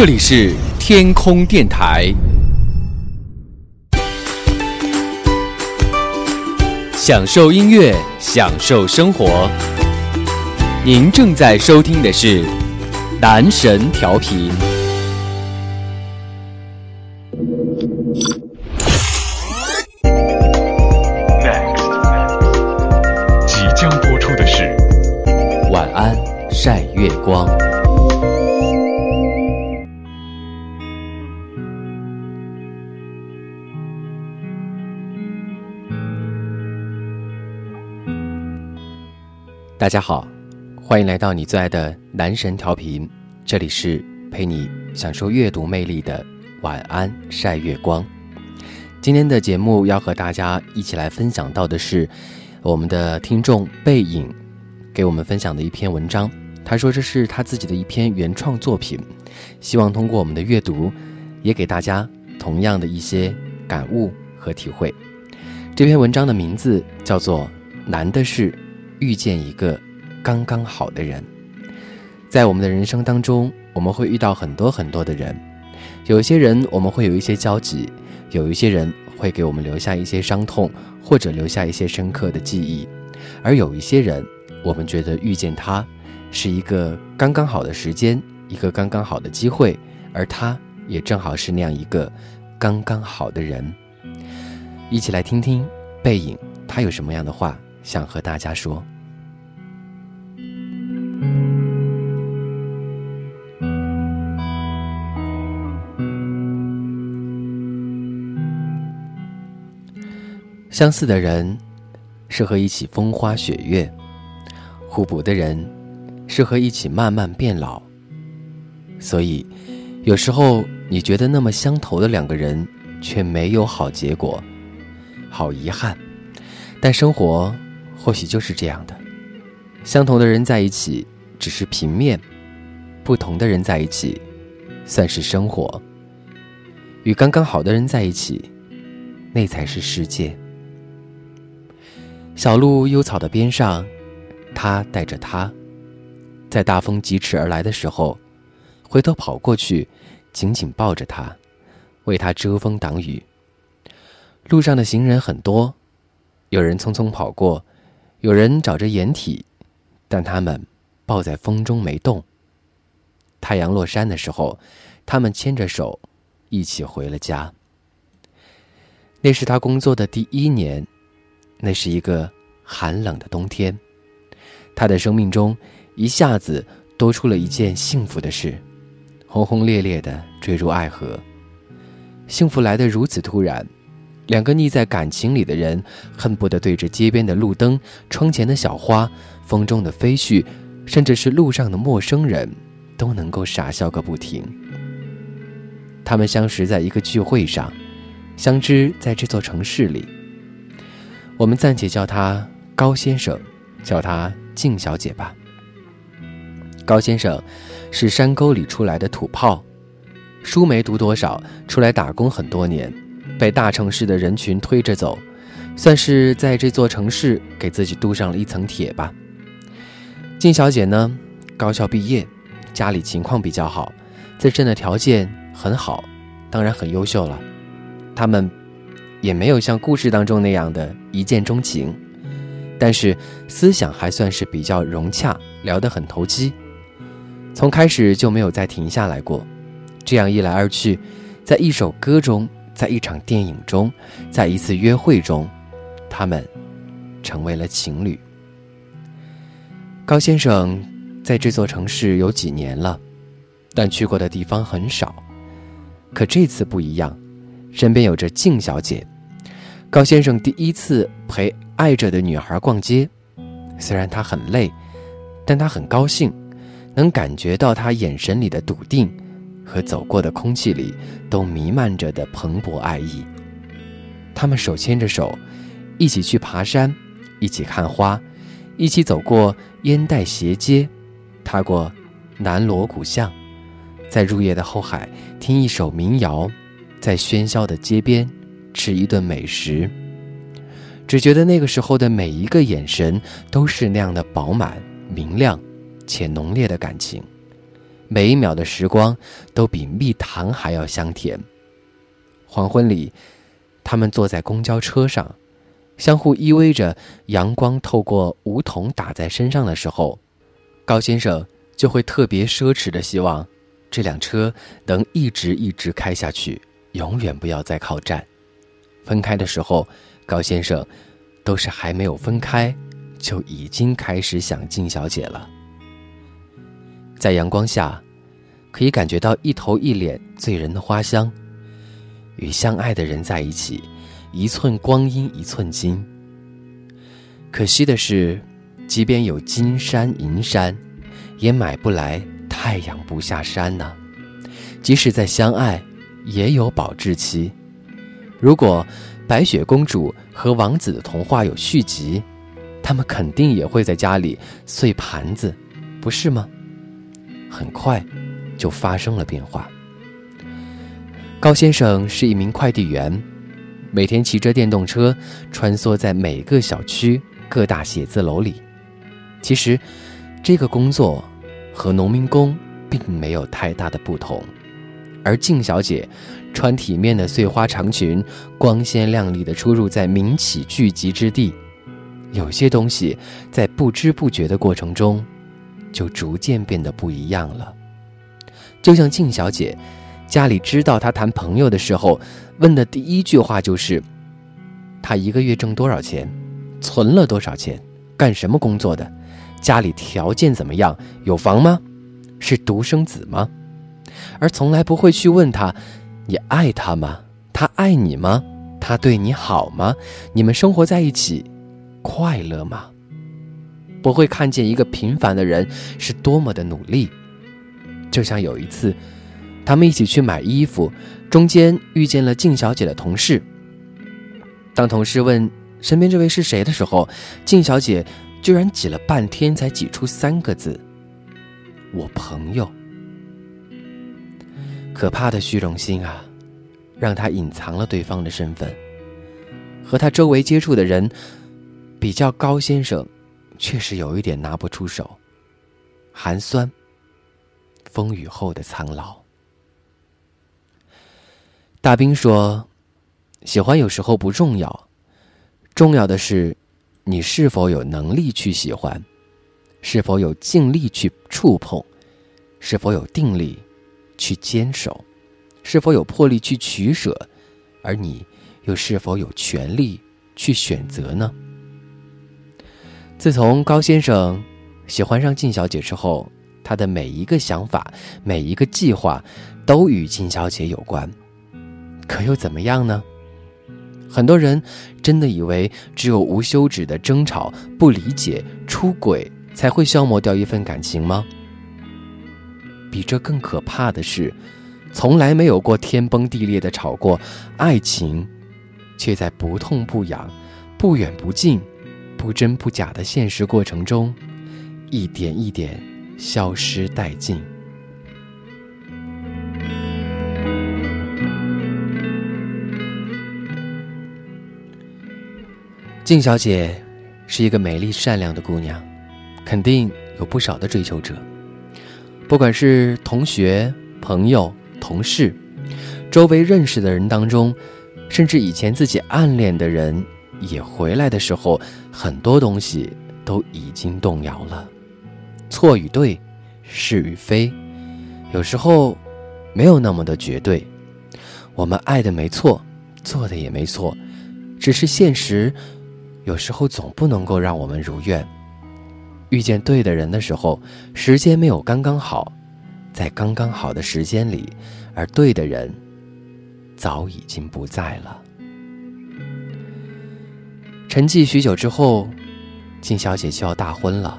这里是天空电台，享受音乐，享受生活。您正在收听的是男神调频。大家好，欢迎来到你最爱的男神调频，这里是陪你享受阅读魅力的晚安晒月光。今天的节目要和大家一起来分享到的是我们的听众背影给我们分享的一篇文章。他说这是他自己的一篇原创作品，希望通过我们的阅读，也给大家同样的一些感悟和体会。这篇文章的名字叫做《难的是》。遇见一个刚刚好的人，在我们的人生当中，我们会遇到很多很多的人，有一些人我们会有一些交集，有一些人会给我们留下一些伤痛，或者留下一些深刻的记忆，而有一些人，我们觉得遇见他是一个刚刚好的时间，一个刚刚好的机会，而他也正好是那样一个刚刚好的人。一起来听听背影，他有什么样的话？想和大家说，相似的人适合一起风花雪月，互补的人适合一起慢慢变老。所以，有时候你觉得那么相投的两个人，却没有好结果，好遗憾。但生活。或许就是这样的，相同的人在一起只是平面，不同的人在一起算是生活。与刚刚好的人在一起，那才是世界。小路幽草的边上，他带着他，在大风疾驰而来的时候，回头跑过去，紧紧抱着他，为他遮风挡雨。路上的行人很多，有人匆匆跑过。有人找着掩体，但他们抱在风中没动。太阳落山的时候，他们牵着手，一起回了家。那是他工作的第一年，那是一个寒冷的冬天。他的生命中一下子多出了一件幸福的事，轰轰烈烈的坠入爱河。幸福来得如此突然。两个腻在感情里的人，恨不得对着街边的路灯、窗前的小花、风中的飞絮，甚至是路上的陌生人，都能够傻笑个不停。他们相识在一个聚会上，相知在这座城市里。我们暂且叫他高先生，叫他静小姐吧。高先生是山沟里出来的土炮，书没读多少，出来打工很多年。被大城市的人群推着走，算是在这座城市给自己镀上了一层铁吧。静小姐呢，高校毕业，家里情况比较好，自身的条件很好，当然很优秀了。他们也没有像故事当中那样的一见钟情，但是思想还算是比较融洽，聊得很投机。从开始就没有再停下来过。这样一来二去，在一首歌中。在一场电影中，在一次约会中，他们成为了情侣。高先生在这座城市有几年了，但去过的地方很少。可这次不一样，身边有着静小姐。高先生第一次陪爱着的女孩逛街，虽然他很累，但他很高兴，能感觉到她眼神里的笃定。和走过的空气里都弥漫着的蓬勃爱意。他们手牵着手，一起去爬山，一起看花，一起走过烟袋斜街，踏过南锣鼓巷，在入夜的后海听一首民谣，在喧嚣的街边吃一顿美食。只觉得那个时候的每一个眼神都是那样的饱满、明亮且浓烈的感情。每一秒的时光都比蜜糖还要香甜。黄昏里，他们坐在公交车上，相互依偎着，阳光透过梧桐打在身上的时候，高先生就会特别奢侈的希望，这辆车能一直一直开下去，永远不要再靠站。分开的时候，高先生都是还没有分开，就已经开始想静小姐了。在阳光下，可以感觉到一头一脸醉人的花香。与相爱的人在一起，一寸光阴一寸金。可惜的是，即便有金山银山，也买不来太阳不下山呐。即使再相爱，也有保质期。如果白雪公主和王子的童话有续集，他们肯定也会在家里碎盘子，不是吗？很快，就发生了变化。高先生是一名快递员，每天骑着电动车穿梭在每个小区各大写字楼里。其实，这个工作和农民工并没有太大的不同。而静小姐穿体面的碎花长裙，光鲜亮丽的出入在民企聚集之地。有些东西在不知不觉的过程中。就逐渐变得不一样了。就像静小姐，家里知道她谈朋友的时候，问的第一句话就是：“她一个月挣多少钱？存了多少钱？干什么工作的？家里条件怎么样？有房吗？是独生子吗？”而从来不会去问他：“你爱他吗？他爱你吗？他对你好吗？你们生活在一起，快乐吗？”不会看见一个平凡的人是多么的努力。就像有一次，他们一起去买衣服，中间遇见了静小姐的同事。当同事问身边这位是谁的时候，静小姐居然挤了半天才挤出三个字：“我朋友。”可怕的虚荣心啊，让他隐藏了对方的身份。和他周围接触的人，比较高先生。确实有一点拿不出手，寒酸。风雨后的苍老。大兵说：“喜欢有时候不重要，重要的是你是否有能力去喜欢，是否有尽力去触碰，是否有定力去坚守，是否有魄力去取舍，而你又是否有权利去选择呢？”自从高先生喜欢上静小姐之后，他的每一个想法、每一个计划，都与静小姐有关。可又怎么样呢？很多人真的以为只有无休止的争吵、不理解、出轨，才会消磨掉一份感情吗？比这更可怕的是，从来没有过天崩地裂的吵过，爱情，却在不痛不痒、不远不近。不真不假的现实过程中，一点一点消失殆尽。静小姐是一个美丽善良的姑娘，肯定有不少的追求者，不管是同学、朋友、同事，周围认识的人当中，甚至以前自己暗恋的人。也回来的时候，很多东西都已经动摇了，错与对，是与非，有时候没有那么的绝对。我们爱的没错，做的也没错，只是现实有时候总不能够让我们如愿。遇见对的人的时候，时间没有刚刚好，在刚刚好的时间里，而对的人早已经不在了。沉寂许久之后，金小姐就要大婚了。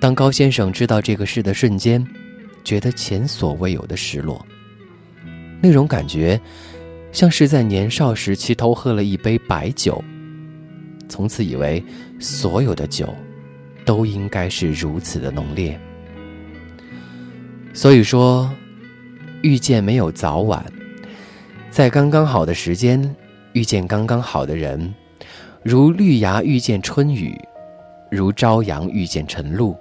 当高先生知道这个事的瞬间，觉得前所未有的失落。那种感觉，像是在年少时期偷喝了一杯白酒，从此以为所有的酒都应该是如此的浓烈。所以说，遇见没有早晚，在刚刚好的时间遇见刚刚好的人。如绿芽遇见春雨，如朝阳遇见晨露。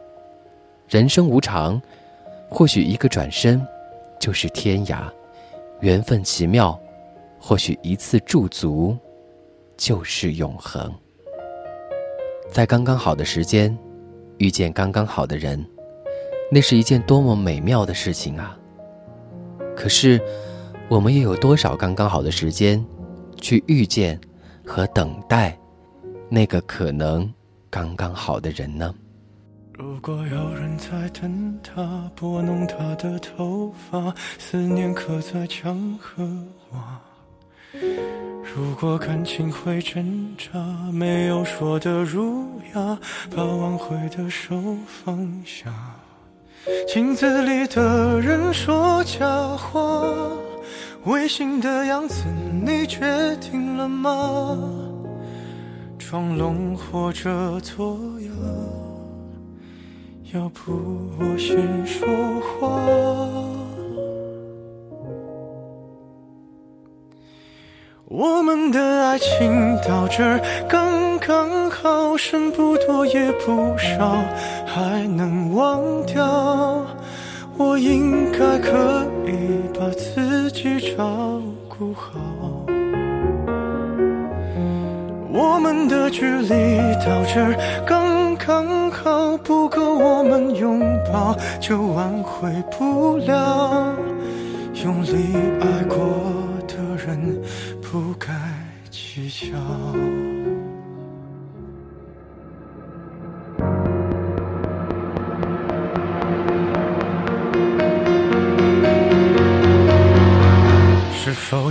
人生无常，或许一个转身，就是天涯；缘分奇妙，或许一次驻足，就是永恒。在刚刚好的时间，遇见刚刚好的人，那是一件多么美妙的事情啊！可是，我们又有多少刚刚好的时间，去遇见和等待那个可能刚刚好的人呢？如果有人在等他，拨弄他的头发，思念刻在墙和瓦。如果感情会挣扎，没有说的儒雅，把挽回的手放下。镜子里的人说假话，违心的样子你决定了吗？装聋或者作哑，要不我先说话。我们的爱情到这刚刚好，剩不多也不少，还能忘掉。我应该可以把自己照顾好。们的距离到这儿刚刚好，不够我们拥抱，就挽回不了。用力爱过的人。不该计较。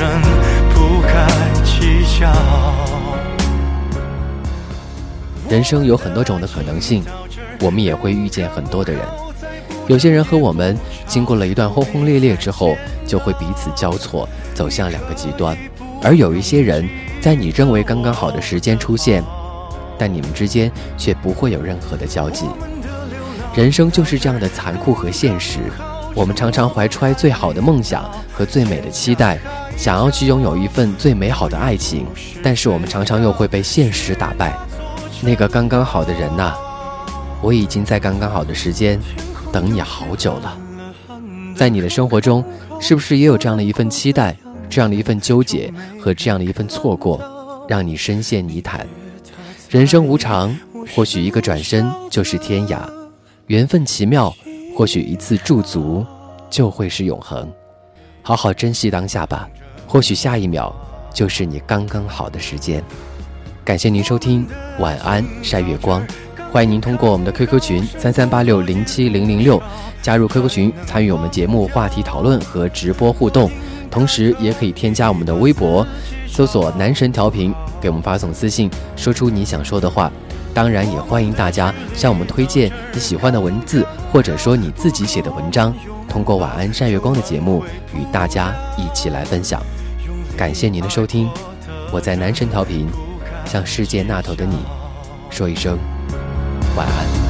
人，不该计较。人生有很多种的可能性，我们也会遇见很多的人。有些人和我们经过了一段轰轰烈烈之后，就会彼此交错，走向两个极端；而有一些人在你认为刚刚好的时间出现，但你们之间却不会有任何的交集。人生就是这样的残酷和现实。我们常常怀揣最好的梦想和最美的期待，想要去拥有一份最美好的爱情，但是我们常常又会被现实打败。那个刚刚好的人呐，我已经在刚刚好的时间。等你好久了，在你的生活中，是不是也有这样的一份期待，这样的一份纠结和这样的一份错过，让你深陷泥潭？人生无常，或许一个转身就是天涯；缘分奇妙，或许一次驻足就会是永恒。好好珍惜当下吧，或许下一秒就是你刚刚好的时间。感谢您收听，晚安，晒月光。欢迎您通过我们的 QQ 群三三八六零七零零六加入 QQ 群，参与我们节目话题讨论和直播互动。同时，也可以添加我们的微博，搜索“男神调频”，给我们发送私信，说出你想说的话。当然，也欢迎大家向我们推荐你喜欢的文字，或者说你自己写的文章，通过晚安晒月光的节目与大家一起来分享。感谢您的收听，我在男神调频，向世界那头的你说一声。晚安。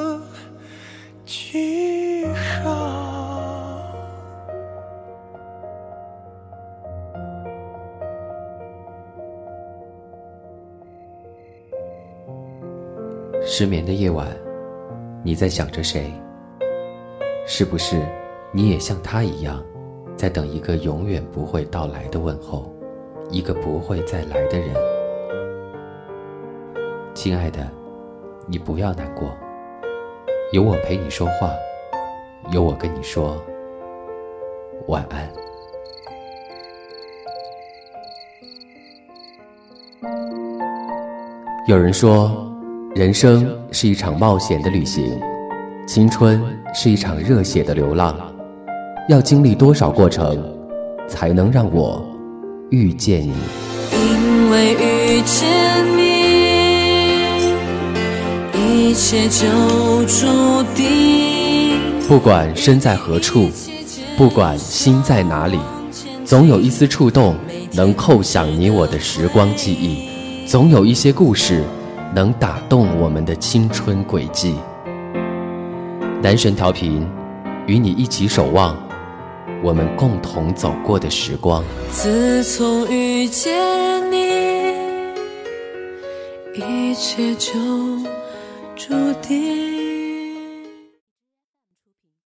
失眠的夜晚，你在想着谁？是不是你也像他一样，在等一个永远不会到来的问候，一个不会再来的人？亲爱的，你不要难过，有我陪你说话，有我跟你说晚安。有人说，人生是一场冒险的旅行，青春是一场热血的流浪。要经历多少过程，才能让我遇见你？因为遇见你，一切就注定。不管身在何处，不管心在哪里，总有一丝触动能扣响你我的时光记忆，总有一些故事能打动我们的青春轨迹。男神调频，与你一起守望我们共同走过的时光。自从遇见你，一切就注定。